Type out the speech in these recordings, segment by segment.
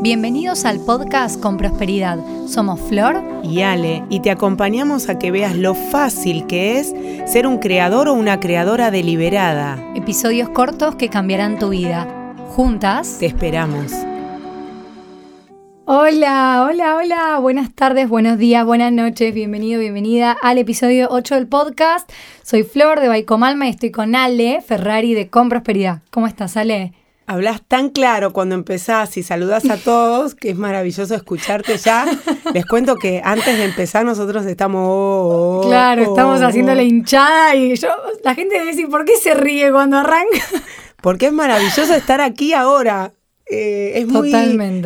Bienvenidos al podcast Con Prosperidad. Somos Flor y Ale y te acompañamos a que veas lo fácil que es ser un creador o una creadora deliberada. Episodios cortos que cambiarán tu vida. Juntas te esperamos. Hola, hola, hola. Buenas tardes, buenos días, buenas noches. Bienvenido, bienvenida al episodio 8 del podcast. Soy Flor de Baicomalma y estoy con Ale Ferrari de Con Prosperidad. ¿Cómo estás, Ale? Hablas tan claro cuando empezás y saludas a todos que es maravilloso escucharte ya. Les cuento que antes de empezar nosotros estamos... claro, estamos haciendo la hinchada y yo, la gente debe decir, ¿por qué se ríe cuando arranca? Porque es maravilloso estar aquí ahora. Eh, es muy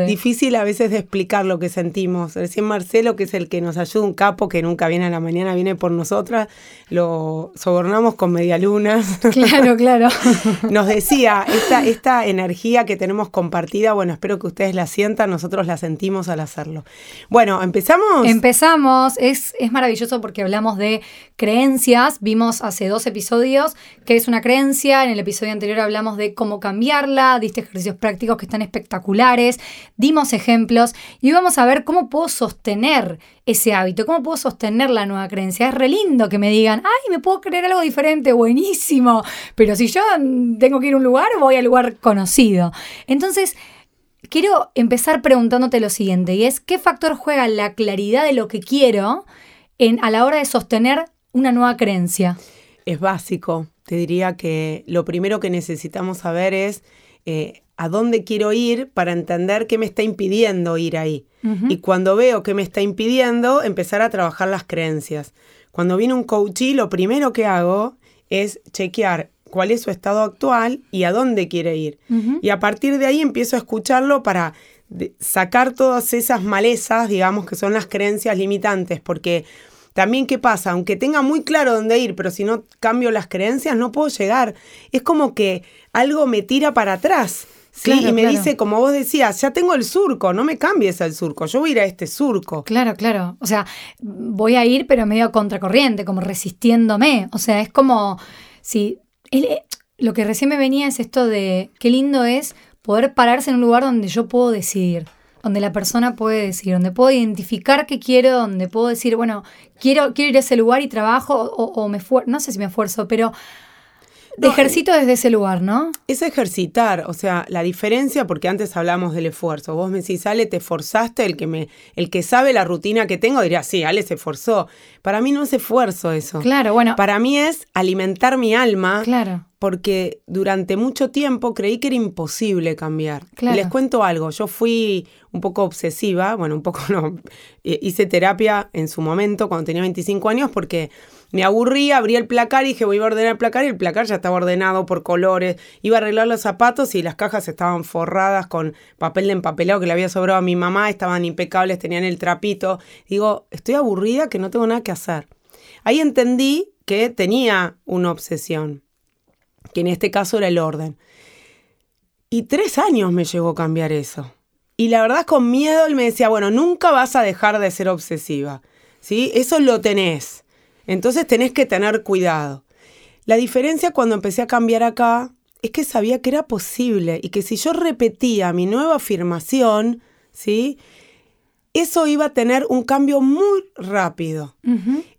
difícil a veces de explicar lo que sentimos. Recién Marcelo, que es el que nos ayuda, un capo que nunca viene a la mañana, viene por nosotras, lo sobornamos con medialunas. Claro, claro. nos decía, esta, esta energía que tenemos compartida, bueno, espero que ustedes la sientan, nosotros la sentimos al hacerlo. Bueno, ¿empezamos? Empezamos. Es, es maravilloso porque hablamos de creencias. Vimos hace dos episodios que es una creencia. En el episodio anterior hablamos de cómo cambiarla, diste ejercicios prácticos que están espectaculares, dimos ejemplos y vamos a ver cómo puedo sostener ese hábito, cómo puedo sostener la nueva creencia. Es re lindo que me digan, ay, me puedo creer algo diferente, buenísimo, pero si yo tengo que ir a un lugar, voy al lugar conocido. Entonces, quiero empezar preguntándote lo siguiente, y es, ¿qué factor juega la claridad de lo que quiero en, a la hora de sostener una nueva creencia? Es básico. Te diría que lo primero que necesitamos saber es eh, a dónde quiero ir para entender qué me está impidiendo ir ahí. Y cuando veo qué me está impidiendo, empezar a trabajar las creencias. Cuando viene un coachee, lo primero que hago es chequear cuál es su estado actual y a dónde quiere ir. Y a partir de ahí empiezo a escucharlo para sacar todas esas malezas, digamos, que son las creencias limitantes, porque también, ¿qué pasa? Aunque tenga muy claro dónde ir, pero si no cambio las creencias, no puedo llegar. Es como que algo me tira para atrás. Sí, y me dice, como vos decías, ya tengo el surco, no me cambies el surco, yo voy a ir a este surco. Claro, claro. O sea, voy a ir, pero medio contracorriente, como resistiéndome. O sea, es como si. Eh, lo que recién me venía es esto de qué lindo es poder pararse en un lugar donde yo puedo decidir donde la persona puede decir, donde puedo identificar qué quiero, donde puedo decir, bueno, quiero, quiero ir a ese lugar y trabajo, o, me no sé si me esfuerzo, pero de ejercito desde ese lugar, ¿no? Es ejercitar, o sea, la diferencia, porque antes hablamos del esfuerzo. Vos me decís, Ale, te esforzaste, el que me, el que sabe la rutina que tengo diría, sí, Ale se esforzó. Para mí no es esfuerzo eso. Claro, bueno. Para mí es alimentar mi alma. Claro. Porque durante mucho tiempo creí que era imposible cambiar. Claro. Les cuento algo, yo fui un poco obsesiva, bueno, un poco no, hice terapia en su momento cuando tenía 25 años porque me aburría, abrí el placar y dije, voy a ordenar el placar y el placar ya estaba ordenado por colores. Iba a arreglar los zapatos y las cajas estaban forradas con papel de empapelado que le había sobrado a mi mamá, estaban impecables, tenían el trapito. Digo, estoy aburrida que no tengo nada que hacer. Ahí entendí que tenía una obsesión, que en este caso era el orden. Y tres años me llegó a cambiar eso. Y la verdad con miedo él me decía, bueno, nunca vas a dejar de ser obsesiva. ¿Sí? Eso lo tenés. Entonces tenés que tener cuidado. La diferencia cuando empecé a cambiar acá es que sabía que era posible y que si yo repetía mi nueva afirmación, ¿sí? Eso iba a tener un cambio muy rápido.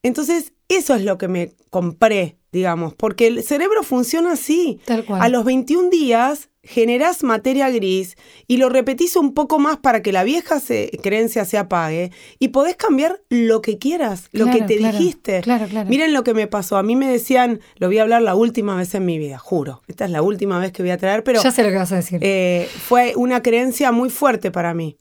Entonces, eso es lo que me compré, digamos, porque el cerebro funciona así. Tal cual. A los 21 días generás materia gris y lo repetís un poco más para que la vieja creencia se apague y podés cambiar lo que quieras, lo que te dijiste. Claro, claro. Miren lo que me pasó. A mí me decían, lo voy a hablar la última vez en mi vida, juro. Esta es la última vez que voy a traer, pero... Ya sé lo que vas a decir. Eh, fue una creencia muy fuerte para mí.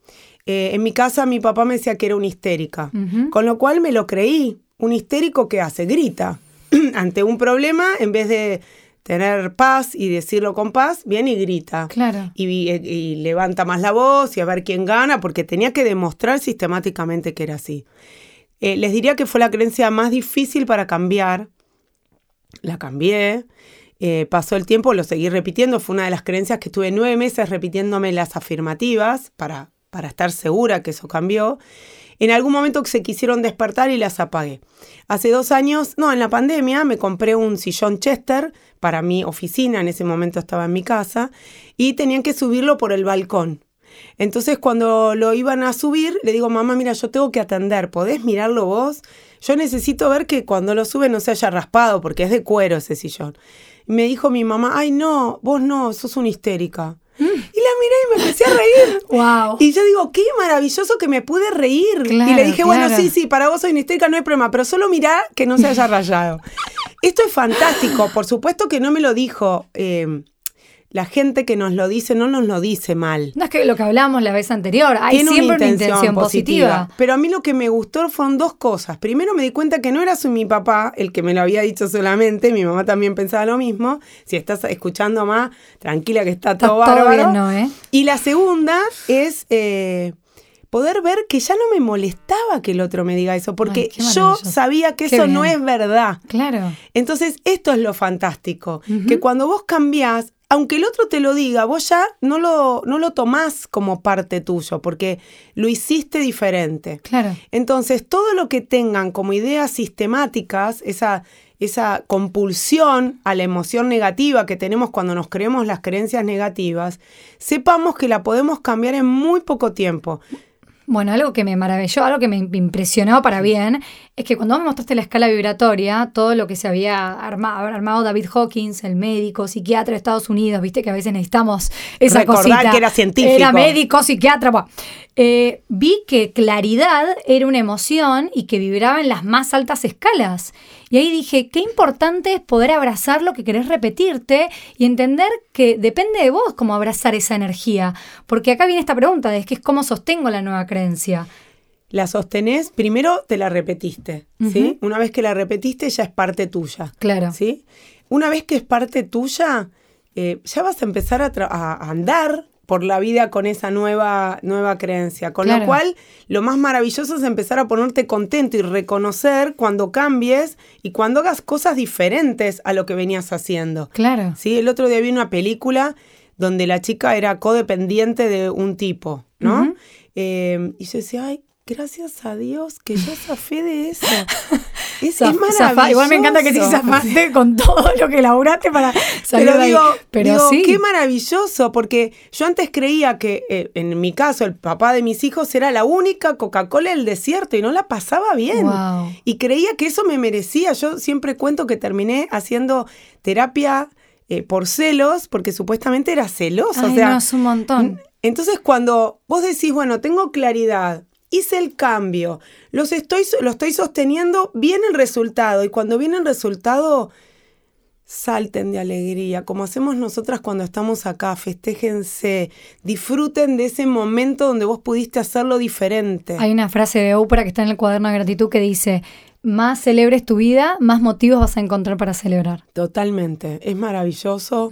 Eh, en mi casa mi papá me decía que era una histérica, con lo cual me lo creí. Un histérico que hace, grita ante un problema en vez de tener paz y decirlo con paz, viene y grita. Claro. Y, levanta más la voz y a ver quién gana, porque tenía que demostrar sistemáticamente que era así. Eh, les diría que fue la creencia más difícil para cambiar. La cambié. Eh, pasó el tiempo, lo seguí repitiendo. Fue una de las creencias que estuve nueve meses repitiéndome las afirmativas para, para estar segura que eso cambió. En algún momento se quisieron despertar y las apagué. Hace dos años, no, en la pandemia me compré un sillón Chester para mi oficina, en ese momento estaba en mi casa, y tenían que subirlo por el balcón. Entonces cuando lo iban a subir, le digo, mamá, mira, yo tengo que atender, ¿podés mirarlo vos? Yo necesito ver que cuando lo sube no se haya raspado, porque es de cuero ese sillón. Me dijo mi mamá, ay no, vos no, sos una histérica. Y la miré y me empecé a reír. Wow. Y yo digo, qué maravilloso que me pude reír. y le dije, bueno, sí, sí, para vos soy histérica, no hay problema, pero solo mirá que no se haya rayado. Esto es fantástico. Por supuesto que no me lo dijo eh, la gente que nos lo dice no nos lo dice mal. No es que lo que hablamos la vez anterior, hay siempre una intención, positiva. Pero a mí lo que me gustó fueron dos cosas. Primero me di cuenta que no era su, mi papá el que me lo había dicho solamente, mi mamá también pensaba lo mismo. Si estás escuchando más, tranquila que está todo, bárbaro. ¿eh? Y la segunda es eh, poder ver que ya no me molestaba que el otro me diga eso, porque yo sabía que eso no es verdad. Claro. Entonces, esto es lo fantástico, que cuando vos cambiás, aunque el otro te lo diga, vos ya no lo, no lo tomás como parte tuyo, porque lo hiciste diferente. Claro. Entonces, todo lo que tengan como ideas sistemáticas, esa, esa compulsión a la emoción negativa que tenemos cuando nos creemos las creencias negativas, sepamos que la podemos cambiar en muy poco tiempo. Bueno, algo que me maravilló, algo que me impresionó para bien, es que cuando me mostraste la escala vibratoria, todo lo que se había armado, armado David Hawkins, el médico, psiquiatra de Estados Unidos, viste que a veces necesitamos esa Recordar que era científico. Era médico, psiquiatra. Eh, vi que claridad era una emoción y que vibraba en las más altas escalas. Y ahí dije, qué importante es poder abrazar lo que querés repetirte y entender que depende de vos cómo abrazar esa energía. Porque acá viene esta pregunta de que es cómo sostengo la nueva creencia. La sostenés, primero te la repetiste, ¿sí? Una vez que la repetiste ya es parte tuya. Claro. ¿Sí? Una vez que es parte tuya, eh, ya vas a empezar a, a andar por la vida con esa nueva, nueva creencia. Con lo cual, lo más maravilloso es empezar a ponerte contento y reconocer cuando cambies y cuando hagas cosas diferentes a lo que venías haciendo. Claro. ¿Sí? El otro día vi una película donde la chica era codependiente de un tipo, ¿no? Eh, y yo decía, ay, gracias a Dios que yo zafé de eso. Es, maravilloso. igual me encanta que te zafaste con todo lo que laburaste para salir Pero digo, Pero sí. qué maravilloso, porque yo antes creía que, eh, en mi caso, el papá de mis hijos era la única Coca-Cola del desierto y no la pasaba bien. Y creía que eso me merecía. Yo siempre cuento que terminé haciendo terapia eh, por celos, porque supuestamente era celoso. o sea, no, es un montón. Entonces, cuando vos decís, bueno, tengo claridad, hice el cambio, los estoy, lo estoy sosteniendo, viene el resultado y cuando viene el resultado, salten de alegría, como hacemos nosotras cuando estamos acá, festéjense, disfruten de ese momento donde vos pudiste hacerlo diferente. Hay una frase de Oprah que está en el cuaderno de gratitud que dice, más celebres tu vida, más motivos vas a encontrar para celebrar. Totalmente, es maravilloso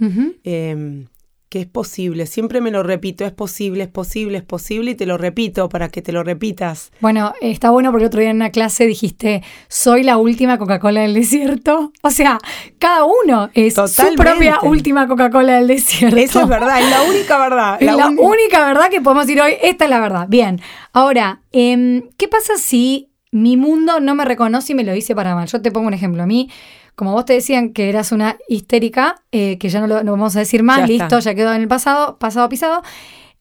que es posible. Siempre me lo repito, es posible, es posible, es posible y te lo repito para que te lo repitas. Bueno, está bueno porque otro día en una clase dijiste, soy la última Coca-Cola del desierto. O sea, cada uno es su propia última Coca-Cola del desierto. Eso es verdad, es la única verdad. Es la, única verdad que podemos decir hoy, esta es la verdad. Bien, ahora, em, ¿qué pasa si mi mundo no me reconoce y me lo dice para mal? Yo te pongo un ejemplo. A mí como vos te decían que eras una histérica, eh, que ya no lo vamos a decir más, listo, ya quedó en el pasado, pasado pisado.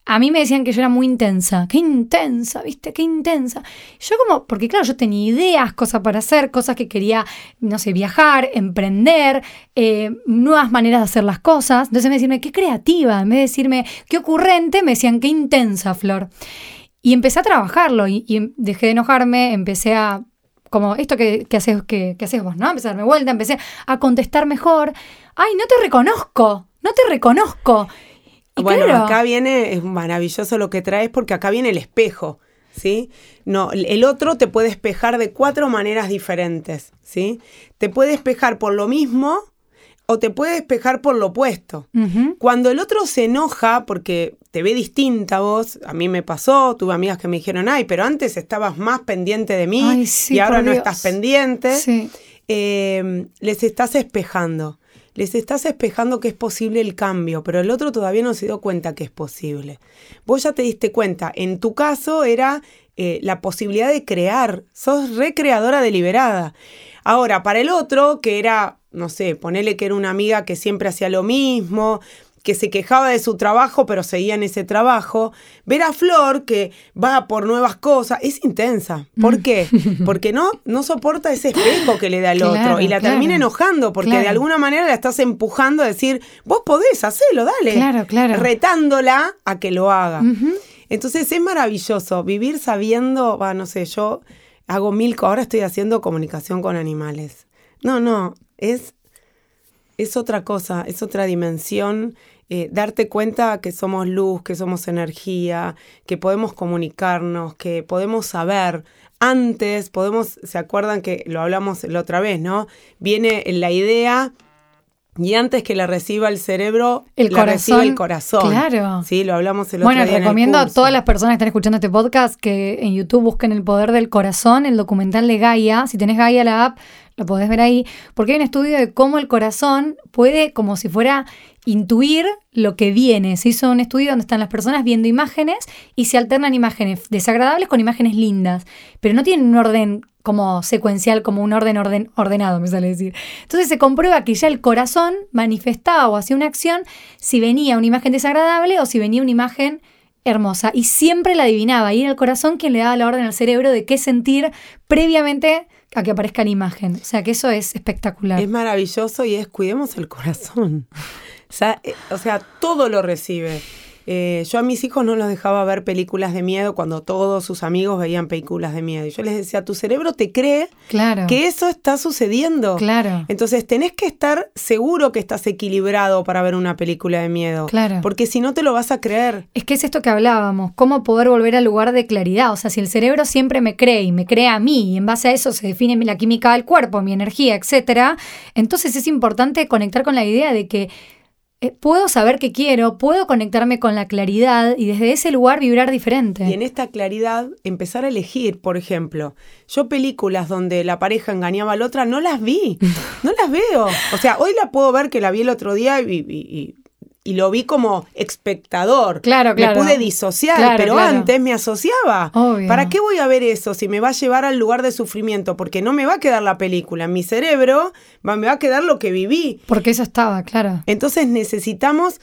A mí me decían que yo era muy intensa, qué intensa, ¿viste? Qué intensa. Yo como, porque claro, yo tenía ideas, cosas para hacer, cosas que quería, no sé, viajar, emprender, eh, nuevas maneras de hacer las cosas. Entonces me decían, qué creativa, en vez de decirme, qué ocurrente, me decían, qué intensa, Flor. Y empecé a trabajarlo y dejé de enojarme, empecé a como esto que, haces, que, haces vos, ¿no? Empecé a darme vuelta, empecé a contestar mejor. Ay, no te reconozco, no te reconozco. bueno, acá viene, es maravilloso lo que traes porque acá viene el espejo, ¿sí? No, el otro te puede espejar de cuatro maneras diferentes, ¿sí? Te puede espejar por lo mismo o te puede despejar por lo opuesto. Cuando el otro se enoja porque te ve distinta vos, a mí me pasó, tuve amigas que me dijeron, ay, pero antes estabas más pendiente de mí y ahora no estás pendiente, eh, les estás espejando. Les estás espejando que es posible el cambio, pero el otro todavía no se dio cuenta que es posible. Vos ya te diste cuenta, en tu caso era eh, la posibilidad de crear, sos recreadora deliberada. Ahora, para el otro, que era no sé, ponele que era una amiga que siempre hacía lo mismo, que se quejaba de su trabajo, pero seguía en ese trabajo. Ver a Flor, que va por nuevas cosas, es intensa. ¿Por mm. qué? Porque no, no soporta ese espejo que le da el otro y la termina enojando, porque de alguna manera la estás empujando a decir, vos podés, hacelo, dale. Claro, claro. Retándola a que lo haga. Entonces es maravilloso vivir sabiendo, va, no sé, yo hago mil, ahora estoy haciendo comunicación con animales. No, no, es es otra cosa, es otra dimensión. Eh, darte cuenta que somos luz, que somos energía, que podemos comunicarnos, que podemos saber. Antes podemos, ¿se acuerdan que lo hablamos la otra vez, no? Viene la idea y antes que la reciba el cerebro, el la recibe el corazón. Claro. Sí, lo hablamos el otro día. Bueno, recomiendo a todas las personas que están escuchando este podcast que en YouTube busquen El Poder del Corazón, el documental de Gaia. Si tenés Gaia la app, lo podés ver ahí, porque hay un estudio de cómo el corazón puede, como si fuera intuir lo que viene. Se hizo un estudio donde están las personas viendo imágenes y se alternan imágenes desagradables con imágenes lindas, pero no tienen un orden como secuencial, como un orden, orden ordenado, me sale decir. Entonces se comprueba que ya el corazón manifestaba o hacía una acción si venía una imagen desagradable o si venía una imagen hermosa. Y siempre la adivinaba. Y era el corazón quien le daba la orden al cerebro de qué sentir previamente a que aparezca la imagen. O sea que eso es espectacular. Es maravilloso y es cuidemos el corazón. eh, o sea todo lo recibe. Eh, yo a mis hijos no los dejaba ver películas de miedo cuando todos sus amigos veían películas de miedo. Y yo les decía, tu cerebro te cree que eso está sucediendo. Claro. Entonces tenés que estar seguro que estás equilibrado para ver una película de miedo. Claro. Porque si no te lo vas a creer. Es que es esto que hablábamos, cómo poder volver al lugar de claridad. O sea, si el cerebro siempre me cree y me cree a mí, y en base a eso se define la química del cuerpo, mi energía, etcétera, entonces es importante conectar con la idea de que eh, puedo saber qué quiero, puedo conectarme con la claridad y desde ese lugar vibrar diferente. Y en esta claridad empezar a elegir, por ejemplo, yo películas donde la pareja engañaba a la otra no las vi, no las veo. O sea, hoy la puedo ver que la vi el otro día y y lo vi como espectador. Claro, claro. Me pude disociar, pero antes me asociaba. ¿Para qué voy a ver eso si me va a llevar al lugar de sufrimiento? Porque no me va a quedar la película. En mi cerebro me va a quedar lo que viví. Porque eso estaba, claro. Entonces necesitamos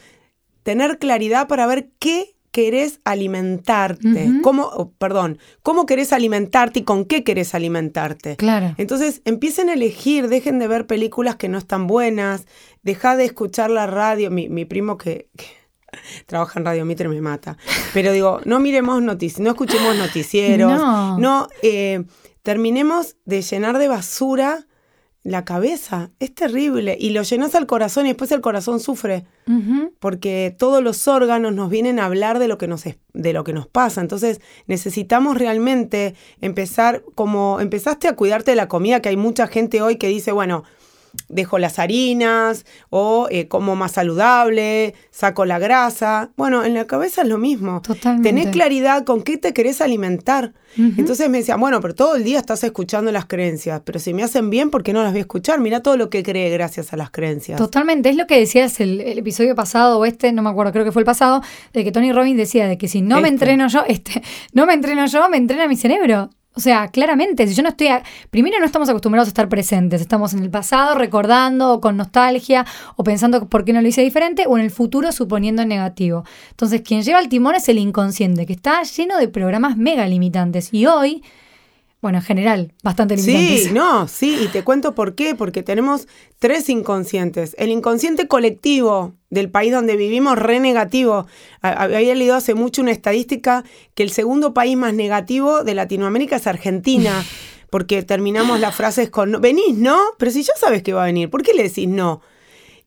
tener claridad para ver qué querés alimentarte? ¿Cómo, oh, perdón, cómo querés alimentarte y con qué querés alimentarte? Claro. Entonces empiecen a elegir, dejen de ver películas que no están buenas, deja de escuchar la radio. Mi, primo que, trabaja en Radio Mitre me mata. Pero digo, no miremos noticias, no escuchemos noticieros, no, eh, terminemos de llenar de basura la cabeza. Es terrible. Y lo llenas al corazón y después el corazón sufre. Porque todos los órganos nos vienen a hablar de lo, que nos, de lo que nos pasa. Entonces necesitamos realmente empezar, como empezaste a cuidarte de la comida, que hay mucha gente hoy que dice, bueno, dejo las harinas o eh, como más saludable, saco la grasa. Bueno, en la cabeza es lo mismo. Totalmente. Tenés claridad con qué te querés alimentar. Entonces me decían, bueno, pero todo el día estás escuchando las creencias, pero si me hacen bien, ¿por qué no las voy a escuchar? Mira todo lo que cree gracias a las creencias. Totalmente, es lo que decías el, el episodio pasado o este, no me acuerdo, creo que fue el pasado, de que Tony Robbins decía de que si no me este. entreno yo, este, no me entreno yo, me entrena mi cerebro. O sea, claramente, si yo no estoy. Primero, no estamos acostumbrados a estar presentes. Estamos en el pasado recordando o con nostalgia o pensando por qué no lo hice diferente o en el futuro suponiendo en negativo. Entonces, quien lleva el timón es el inconsciente, que está lleno de programas mega limitantes. Y hoy bueno, en general, bastante limitantes. Sí, no, sí, y te cuento por qué, porque tenemos tres inconscientes. El inconsciente colectivo del país donde vivimos, re negativo. Había leído hace mucho una estadística que el segundo país más negativo de Latinoamérica es Argentina, porque terminamos las frases con, venís, ¿no? Pero si ya sabes que va a venir, ¿por qué le decís no?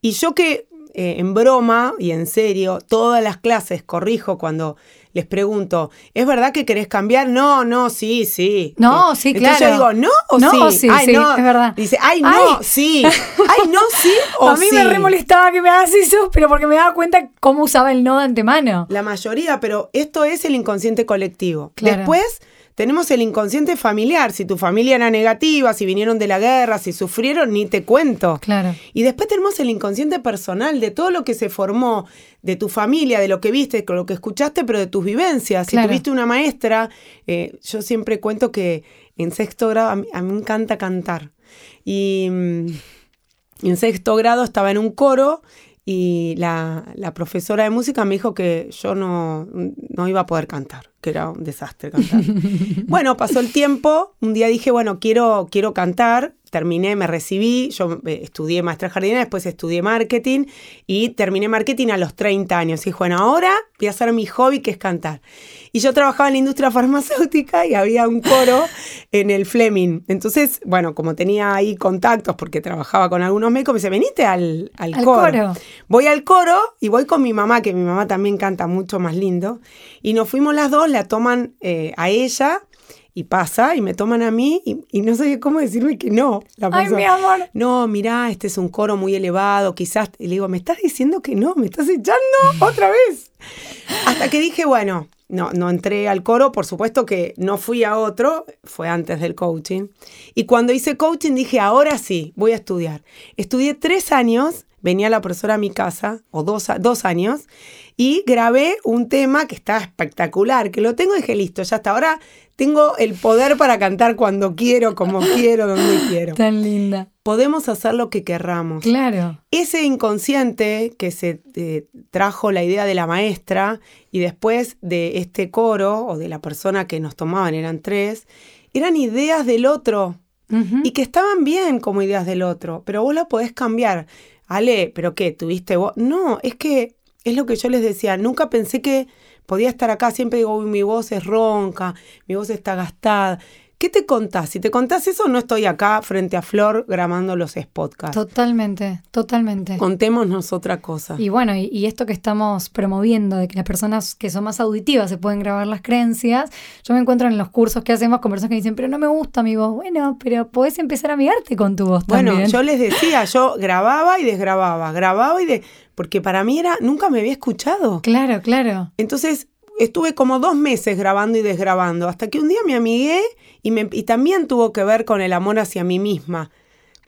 Y yo que eh, en broma y en serio, todas las clases corrijo cuando les pregunto, ¿es verdad que querés cambiar? No, no, sí, sí. No, sí, claro. Entonces yo digo, ¿no o no, sí? ay, no. es verdad. Dice, ay, no, sí. Ay, no, sí o A mí me re molestaba que me hagas eso, pero porque me daba cuenta cómo usaba el no de antemano. La mayoría, pero esto es el inconsciente colectivo. Después tenemos el inconsciente familiar. Si tu familia era negativa, si vinieron de la guerra, si sufrieron, ni te cuento. Claro. Y después tenemos el inconsciente personal de todo lo que se formó, de tu familia, de lo que viste, de lo que escuchaste, pero de tus vivencias. Si tuviste una maestra, eh, yo siempre cuento que en sexto grado, a mí, me encanta cantar. Y mm, en sexto grado estaba en un coro y la, profesora de música me dijo que yo no, no iba a poder cantar, que era un desastre cantar. bueno, pasó el tiempo, un día dije, bueno, quiero, quiero cantar, terminé, me recibí, yo eh, estudié maestra jardinera, después estudié marketing y terminé marketing a los 30 años. Y dije, bueno, ahora voy a hacer mi hobby que es cantar. Y yo trabajaba en la industria farmacéutica y había un coro en el Fleming. Entonces, bueno, como tenía ahí contactos porque trabajaba con algunos médicos, me dice, venite al, al, coro. Voy al coro y voy con mi mamá, que mi mamá también canta mucho más lindo. Y nos fuimos las dos, la toman eh, a ella y pasa y me toman a mí y, no sé cómo decirme que no. Ay, mi amor. No, mirá, este es un coro muy elevado, quizás. Y le digo, ¿me estás diciendo que no? ¿Me estás echando otra vez? Hasta que dije, bueno, no, no entré al coro, por supuesto que no fui a otro, fue antes del coaching. Y cuando hice coaching dije, ahora sí, voy a estudiar. Estudié tres años, venía la profesora a mi casa, o dos, dos años, y grabé un tema que está espectacular, que lo tengo y dije, listo, ya hasta ahora tengo el poder para cantar cuando quiero, como quiero, donde quiero. Tan linda. Podemos hacer lo que querramos. Claro. Ese inconsciente que se eh, trajo la idea de la maestra y después de este coro o de la persona que nos tomaban, eran tres, eran ideas del otro. Y que estaban bien como ideas del otro, pero vos lo podés cambiar. Ale, ¿pero qué? ¿Tuviste vos? No, es que es lo que yo les decía, nunca pensé que podía estar acá, siempre digo, mi voz es ronca, mi voz está gastada. ¿Qué te contás? Si te contás eso, no estoy acá frente a Flor grabando los podcasts. Totalmente, totalmente. Contémonos otra cosa. Y bueno, y, esto que estamos promoviendo, de que las personas que son más auditivas se pueden grabar las creencias, yo me encuentro en los cursos que hacemos con personas que dicen, pero no me gusta mi voz. Bueno, pero podés empezar a mirarte con tu voz bueno, yo les decía, yo grababa y desgrababa, grababa y de... Porque para mí era, nunca me había escuchado. Claro, claro. Entonces, estuve como dos meses grabando y desgrabando, hasta que un día me amigué y, me, y también tuvo que ver con el amor hacia mí misma.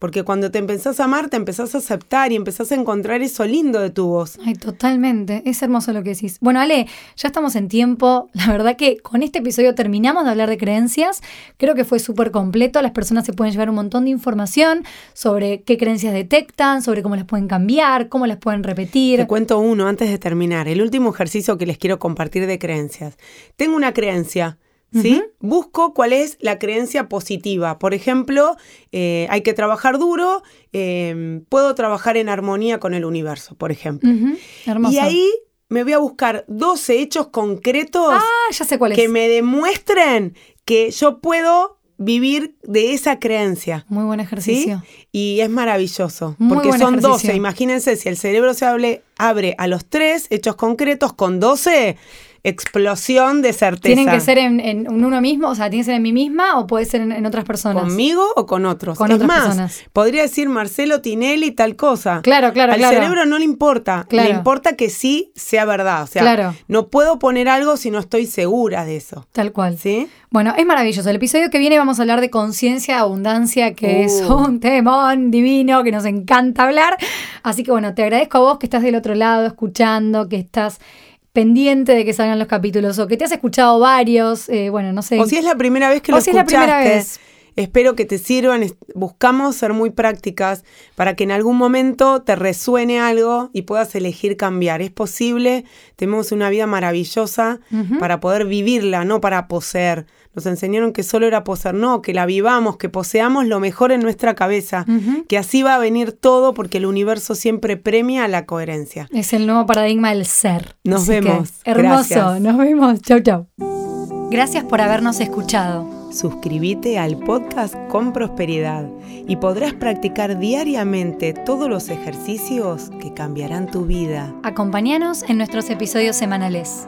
Porque cuando te empezás a amar, te empezás a aceptar y empezás a encontrar eso lindo de tu voz. Ay, totalmente. Es hermoso lo que decís. Bueno, Ale, ya estamos en tiempo. La verdad que con este episodio terminamos de hablar de creencias. Creo que fue súper completo. Las personas se pueden llevar un montón de información sobre qué creencias detectan, sobre cómo las pueden cambiar, cómo las pueden repetir. Te cuento uno antes de terminar. El último ejercicio que les quiero compartir de creencias. Tengo una creencia ¿sí? Busco cuál es la creencia positiva. Por ejemplo, eh, hay que trabajar duro, em, puedo trabajar en armonía con el universo, por ejemplo. Y ahí me voy a buscar 12 hechos concretos ah, ya sé que me demuestren que yo puedo vivir de esa creencia. Muy buen ejercicio. Y es maravilloso, porque son 12. Imagínense, si el cerebro se abre a los tres hechos concretos con 12 explosión de certeza. ¿Tienen que ser en, uno mismo? O sea, ¿tiene que ser en mí misma o puede ser en, otras personas? ¿Conmigo o con otros? Con otras personas. podría decir Marcelo Tinelli tal cosa. Claro, claro, Al cerebro no le importa. Le importa que sí sea verdad. O sea, claro. no puedo poner algo si no estoy segura de eso. Tal cual. ¿Sí? Bueno, es maravilloso. El episodio que viene vamos a hablar de conciencia, abundancia, que es uh. un temón divino, que nos encanta hablar. Así que bueno, te agradezco a vos que estás del otro lado escuchando, que estás pendiente de que salgan los capítulos o que te has escuchado varios, eh, bueno, no sé. O si es la primera vez que lo si Es la primera vez. Espero que te sirvan. Buscamos ser muy prácticas para que en algún momento te resuene algo y puedas elegir cambiar. Es posible, tenemos una vida maravillosa para poder vivirla, no para poseer. Nos enseñaron que solo era poseer, no, que la vivamos, que poseamos lo mejor en nuestra cabeza, que así va a venir todo porque el universo siempre premia la coherencia. Es el nuevo paradigma del ser. Nos vemos. Hermoso, nos vemos. Chau, chau. Gracias por habernos escuchado. Suscríbete al podcast con prosperidad y podrás practicar diariamente todos los ejercicios que cambiarán tu vida. Acompáñanos en nuestros episodios semanales.